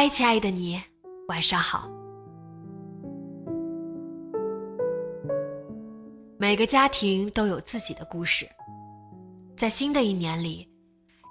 嗨，亲爱的你，晚上好。每个家庭都有自己的故事，在新的一年里，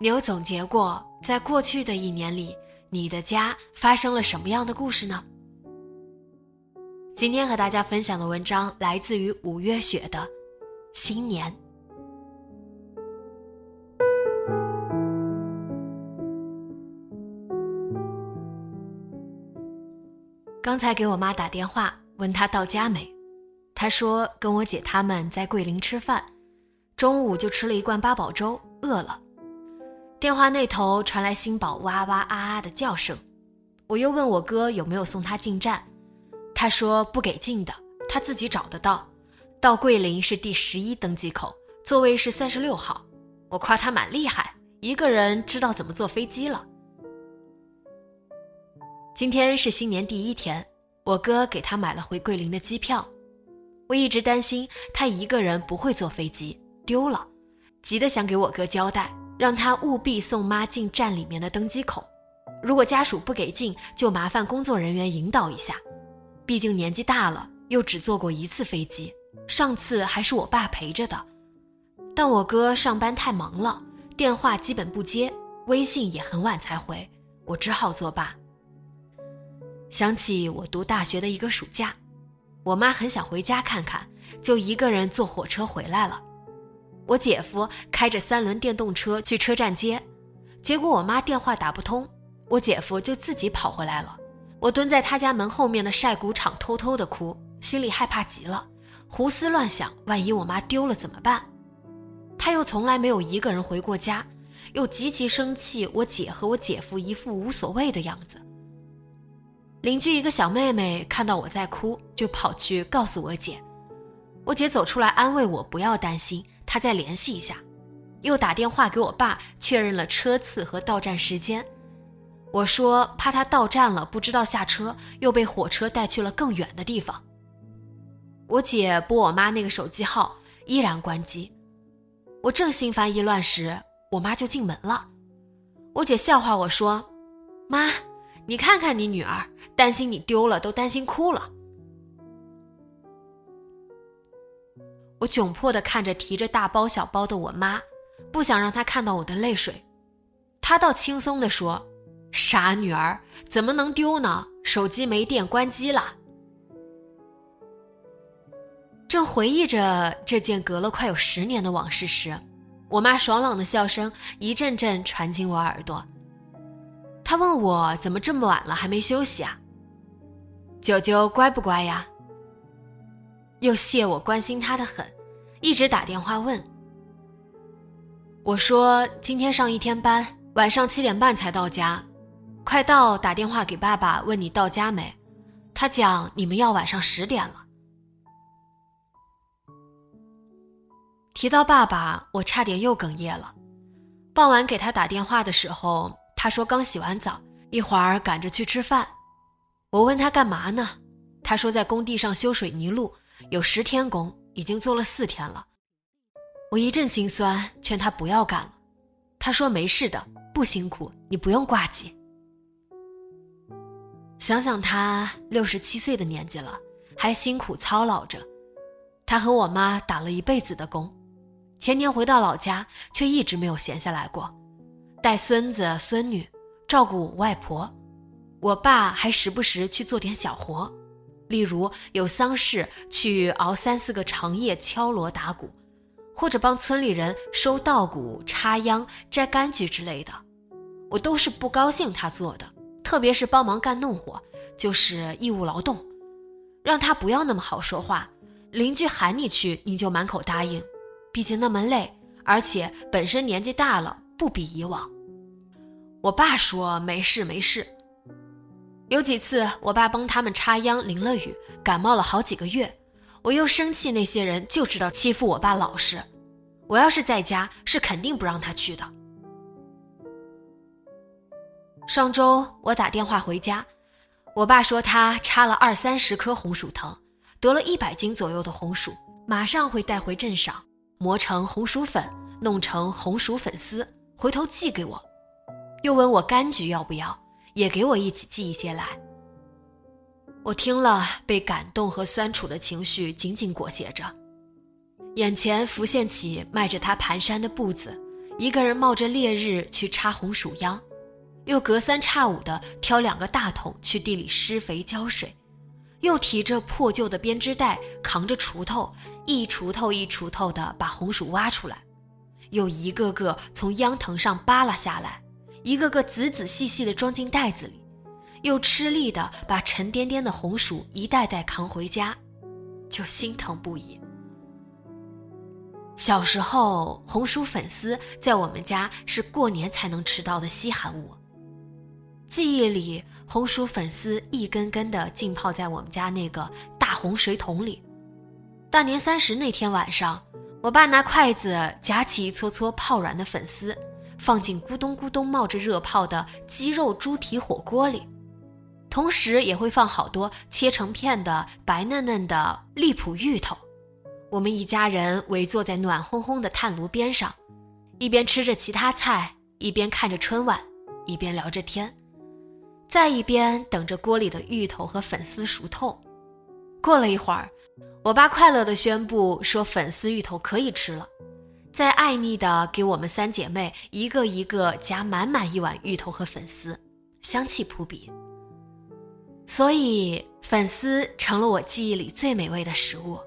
你有总结过，在过去的一年里，你的家发生了什么样的故事呢？今天和大家分享的文章来自于五月雪的《新年》。刚才给我妈打电话，问她到家没。她说跟我姐他们在桂林吃饭，中午就吃了一罐八宝粥，饿了。电话那头传来新宝哇哇啊啊的叫声。我又问我哥有没有送他进站，他说不给进的，他自己找得到。到桂林是第十一登机口，座位是三十六号。我夸他蛮厉害，一个人知道怎么坐飞机了。今天是新年第一天，我哥给他买了回桂林的机票。我一直担心他一个人不会坐飞机丢了，急得想给我哥交代，让他务必送妈进站里面的登机口。如果家属不给进，就麻烦工作人员引导一下。毕竟年纪大了，又只坐过一次飞机，上次还是我爸陪着的。但我哥上班太忙了，电话基本不接，微信也很晚才回，我只好作罢。想起我读大学的一个暑假，我妈很想回家看看，就一个人坐火车回来了。我姐夫开着三轮电动车去车站接，结果我妈电话打不通，我姐夫就自己跑回来了。我蹲在他家门后面的晒谷场偷偷的哭，心里害怕极了，胡思乱想，万一我妈丢了怎么办？他又从来没有一个人回过家，又极其生气，我姐和我姐夫一副无所谓的样子。邻居一个小妹妹看到我在哭，就跑去告诉我姐。我姐走出来安慰我，不要担心，她再联系一下。又打电话给我爸确认了车次和到站时间。我说怕他到站了不知道下车，又被火车带去了更远的地方。我姐拨我妈那个手机号，依然关机。我正心烦意乱时，我妈就进门了。我姐笑话我说：“妈。”你看看你女儿，担心你丢了，都担心哭了。我窘迫的看着提着大包小包的我妈，不想让她看到我的泪水。她倒轻松的说：“傻女儿，怎么能丢呢？手机没电，关机了。”正回忆着这件隔了快有十年的往事时，我妈爽朗的笑声一阵阵传进我耳朵。他问我怎么这么晚了还没休息啊？九九乖不乖呀？又谢我关心他的很，一直打电话问。我说今天上一天班，晚上七点半才到家，快到打电话给爸爸问你到家没，他讲你们要晚上十点了。提到爸爸，我差点又哽咽了。傍晚给他打电话的时候。他说刚洗完澡，一会儿赶着去吃饭。我问他干嘛呢？他说在工地上修水泥路，有十天工，已经做了四天了。我一阵心酸，劝他不要干了。他说没事的，不辛苦，你不用挂记。想想他六十七岁的年纪了，还辛苦操劳着。他和我妈打了一辈子的工，前年回到老家，却一直没有闲下来过。带孙子孙女，照顾我外婆。我爸还时不时去做点小活，例如有丧事去熬三四个长夜敲锣打鼓，或者帮村里人收稻谷、插秧、摘柑橘之类的。我都是不高兴他做的，特别是帮忙干农活，就是义务劳动，让他不要那么好说话。邻居喊你去，你就满口答应，毕竟那么累，而且本身年纪大了，不比以往。我爸说没事没事。有几次，我爸帮他们插秧，淋了雨，感冒了好几个月。我又生气，那些人就知道欺负我爸老实。我要是在家，是肯定不让他去的。上周我打电话回家，我爸说他插了二三十棵红薯藤，得了一百斤左右的红薯，马上会带回镇上磨成红薯粉，弄成红薯粉丝，回头寄给我。又问我柑橘要不要。也给我一起寄一些来。我听了，被感动和酸楚的情绪紧紧裹挟着，眼前浮现起迈着他蹒跚的步子，一个人冒着烈日去插红薯秧，又隔三差五的挑两个大桶去地里施肥浇水，又提着破旧的编织袋，扛着锄头，一锄头一锄头的把红薯挖出来，又一个个从秧藤上扒拉下来。一个个仔仔细细地装进袋子里，又吃力地把沉甸甸的红薯一袋袋扛回家，就心疼不已。小时候，红薯粉丝在我们家是过年才能吃到的稀罕物。记忆里，红薯粉丝一根根的浸泡在我们家那个大红水桶里。大年三十那天晚上，我爸拿筷子夹起一撮撮泡软的粉丝。放进咕咚咕咚冒着热泡的鸡肉猪蹄火锅里，同时也会放好多切成片的白嫩嫩的荔浦芋头。我们一家人围坐在暖烘烘的炭炉边上，一边吃着其他菜，一边看着春晚，一边聊着天，再一边等着锅里的芋头和粉丝熟透。过了一会儿，我爸快乐地宣布说：“粉丝芋头可以吃了。”再爱腻的给我们三姐妹一个一个夹满满一碗芋头和粉丝，香气扑鼻。所以粉丝成了我记忆里最美味的食物。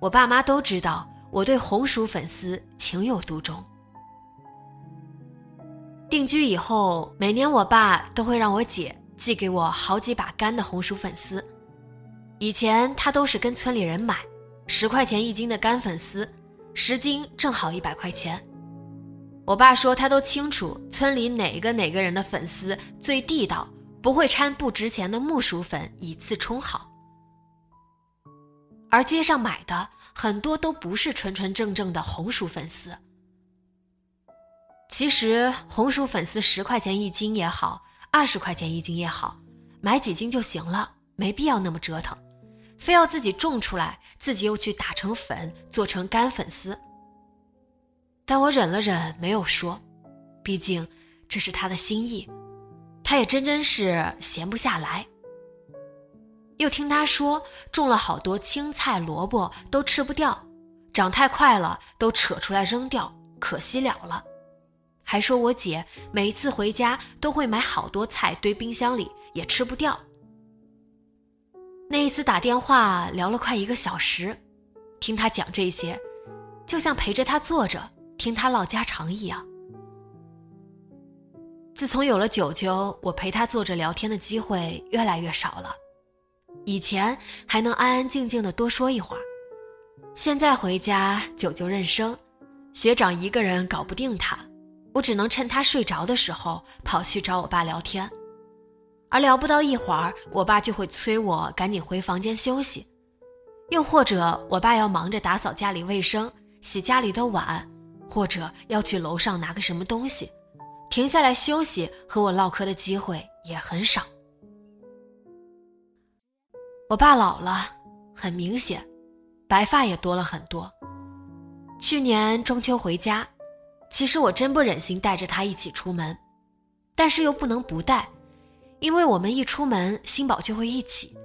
我爸妈都知道我对红薯粉丝情有独钟。定居以后，每年我爸都会让我姐寄给我好几把干的红薯粉丝。以前他都是跟村里人买，十块钱一斤的干粉丝。十斤正好一百块钱。我爸说他都清楚村里哪个哪个人的粉丝最地道，不会掺不值钱的木薯粉以次充好。而街上买的很多都不是纯纯正正的红薯粉丝。其实红薯粉丝十块钱一斤也好，二十块钱一斤也好，买几斤就行了，没必要那么折腾。非要自己种出来，自己又去打成粉，做成干粉丝。但我忍了忍，没有说，毕竟这是他的心意，他也真真是闲不下来。又听他说种了好多青菜、萝卜都吃不掉，长太快了都扯出来扔掉，可惜了了。还说我姐每一次回家都会买好多菜堆冰箱里，也吃不掉。那一次打电话聊了快一个小时，听他讲这些，就像陪着他坐着听他唠家常一样。自从有了九九，我陪他坐着聊天的机会越来越少了。以前还能安安静静的多说一会儿，现在回家九九认生，学长一个人搞不定他，我只能趁他睡着的时候跑去找我爸聊天。而聊不到一会儿，我爸就会催我赶紧回房间休息，又或者我爸要忙着打扫家里卫生、洗家里的碗，或者要去楼上拿个什么东西，停下来休息和我唠嗑的机会也很少。我爸老了，很明显，白发也多了很多。去年中秋回家，其实我真不忍心带着他一起出门，但是又不能不带。因为我们一出门，新宝就会一起。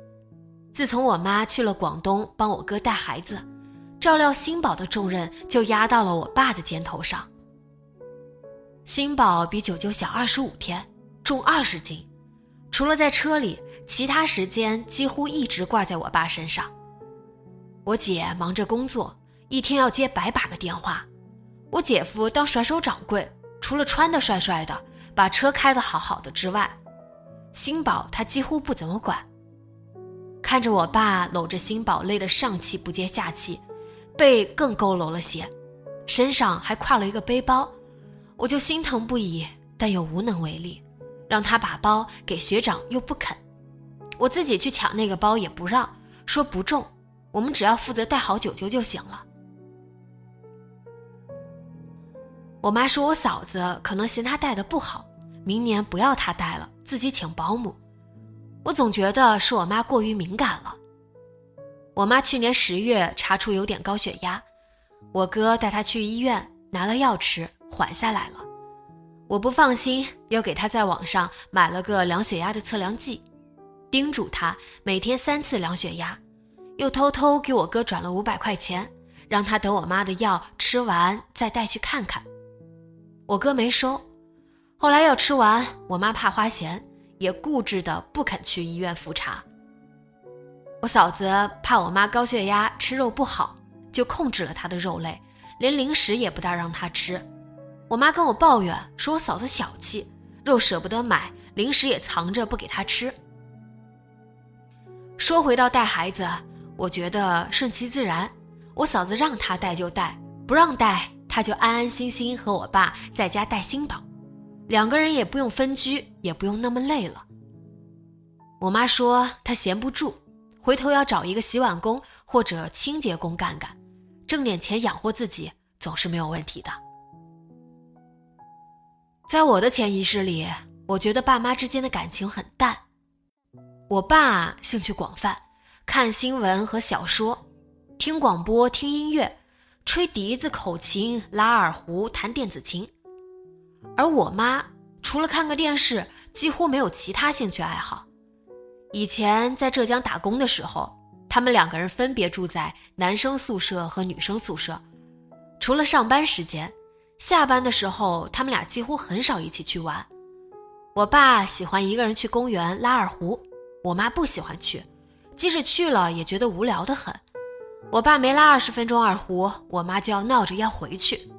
自从我妈去了广东帮我哥带孩子，照料新宝的重任就压到了我爸的肩头上。新宝比九九小二十五天，重二十斤。除了在车里，其他时间几乎一直挂在我爸身上。我姐忙着工作，一天要接百把个电话。我姐夫当甩手掌柜，除了穿的帅帅的，把车开得好好的之外，新宝他几乎不怎么管。看着我爸搂着新宝，累得上气不接下气，背更佝偻了些，身上还挎了一个背包，我就心疼不已，但又无能为力。让他把包给学长又不肯，我自己去抢那个包也不让，说不重，我们只要负责带好九九就行了。我妈说我嫂子可能嫌他带的不好，明年不要他带了，自己请保姆。我总觉得是我妈过于敏感了。我妈去年十月查出有点高血压，我哥带她去医院拿了药吃，缓下来了。我不放心，又给她在网上买了个量血压的测量计，叮嘱她每天三次量血压，又偷偷给我哥转了五百块钱，让他等我妈的药吃完再带去看看。我哥没收，后来药吃完，我妈怕花钱。也固执的不肯去医院复查。我嫂子怕我妈高血压吃肉不好，就控制了她的肉类，连零食也不大让她吃。我妈跟我抱怨说我嫂子小气，肉舍不得买，零食也藏着不给她吃。说回到带孩子，我觉得顺其自然，我嫂子让她带就带，不让带她就安安心心和我爸在家带新宝。两个人也不用分居，也不用那么累了。我妈说她闲不住，回头要找一个洗碗工或者清洁工干干，挣点钱养活自己总是没有问题的。在我的潜意识里，我觉得爸妈之间的感情很淡。我爸兴趣广泛，看新闻和小说，听广播、听音乐，吹笛子、口琴、拉二胡、弹电子琴。而我妈除了看个电视，几乎没有其他兴趣爱好。以前在浙江打工的时候，他们两个人分别住在男生宿舍和女生宿舍。除了上班时间，下班的时候，他们俩几乎很少一起去玩。我爸喜欢一个人去公园拉二胡，我妈不喜欢去，即使去了也觉得无聊的很。我爸没拉二十分钟二胡，我妈就要闹着要回去。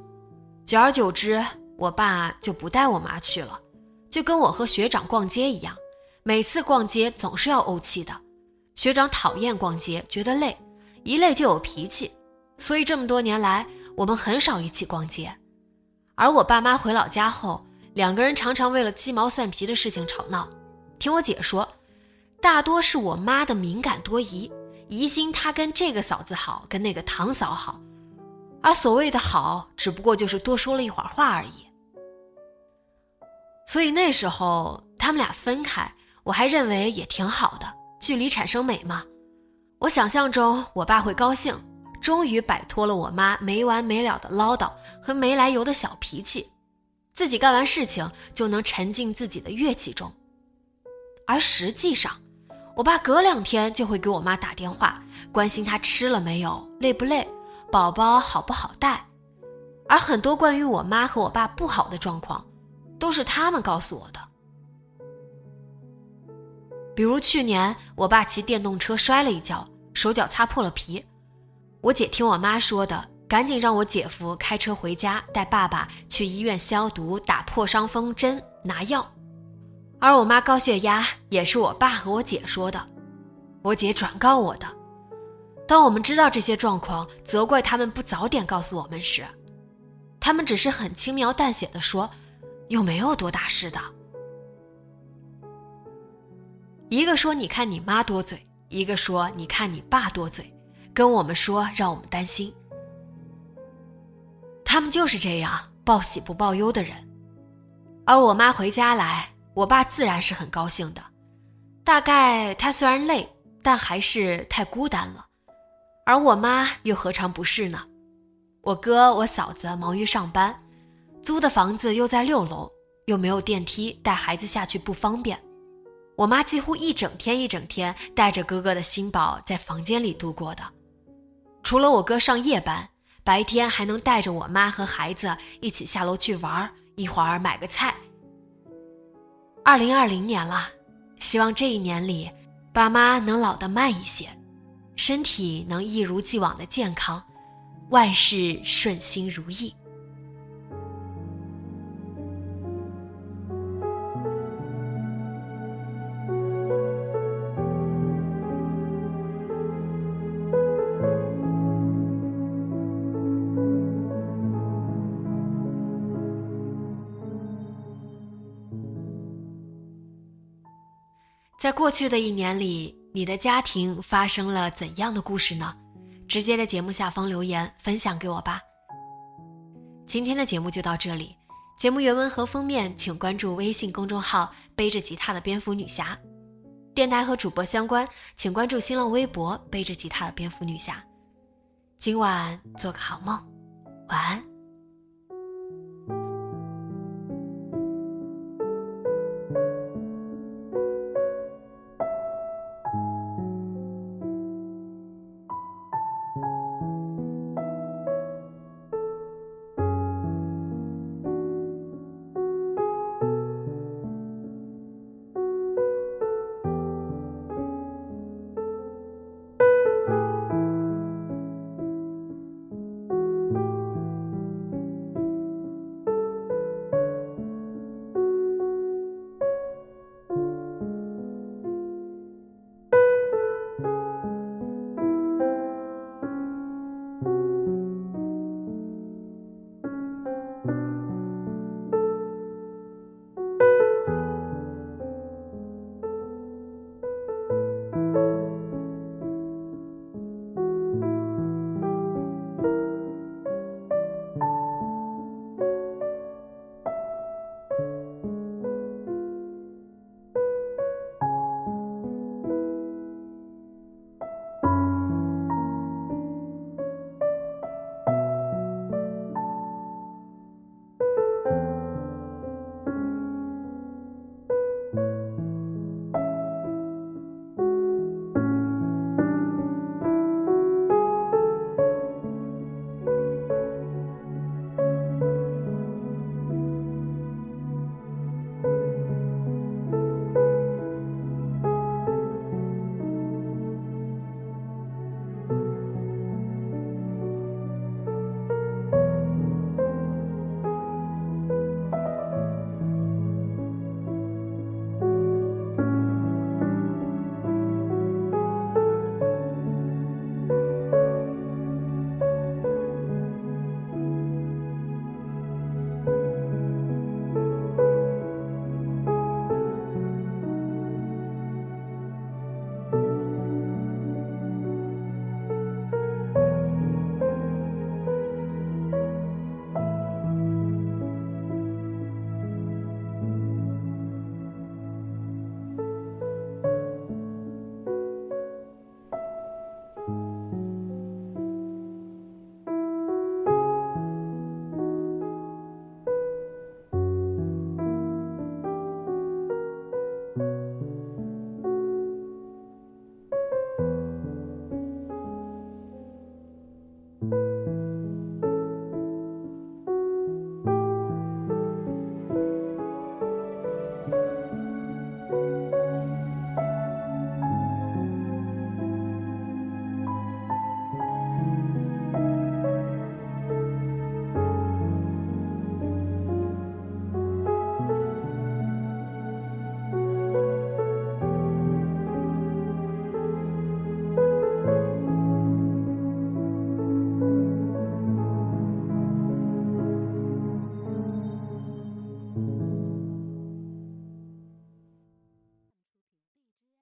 久而久之。我爸就不带我妈去了，就跟我和学长逛街一样，每次逛街总是要怄气的。学长讨厌逛街，觉得累，一累就有脾气，所以这么多年来我们很少一起逛街。而我爸妈回老家后，两个人常常为了鸡毛蒜皮的事情吵闹。听我姐说，大多是我妈的敏感多疑，疑心她跟这个嫂子好，跟那个堂嫂好。而所谓的好，只不过就是多说了一会儿话而已。所以那时候他们俩分开，我还认为也挺好的，距离产生美嘛。我想象中我爸会高兴，终于摆脱了我妈没完没了的唠叨和没来由的小脾气，自己干完事情就能沉浸自己的乐器中。而实际上，我爸隔两天就会给我妈打电话，关心她吃了没有，累不累。宝宝好不好带？而很多关于我妈和我爸不好的状况，都是他们告诉我的。比如去年我爸骑电动车摔了一跤，手脚擦破了皮，我姐听我妈说的，赶紧让我姐夫开车回家，带爸爸去医院消毒、打破伤风针、拿药。而我妈高血压也是我爸和我姐说的，我姐转告我的。当我们知道这些状况，责怪他们不早点告诉我们时，他们只是很轻描淡写的说：“又没有多大事的。”一个说：“你看你妈多嘴。”一个说：“你看你爸多嘴。”跟我们说让我们担心。他们就是这样报喜不报忧的人。而我妈回家来，我爸自然是很高兴的。大概他虽然累，但还是太孤单了。而我妈又何尝不是呢？我哥、我嫂子忙于上班，租的房子又在六楼，又没有电梯，带孩子下去不方便。我妈几乎一整天一整天带着哥哥的新宝在房间里度过的。除了我哥上夜班，白天还能带着我妈和孩子一起下楼去玩，一会儿买个菜。二零二零年了，希望这一年里，爸妈能老得慢一些，身体能一如既往的健康，万事顺心如意。在过去的一年里，你的家庭发生了怎样的故事呢？直接在节目下方留言分享给我吧。今天的节目就到这里，节目原文和封面请关注微信公众号“背着吉他的蝙蝠女侠”，电台和主播相关请关注新浪微博“背着吉他的蝙蝠女侠”。今晚做个好梦，晚安。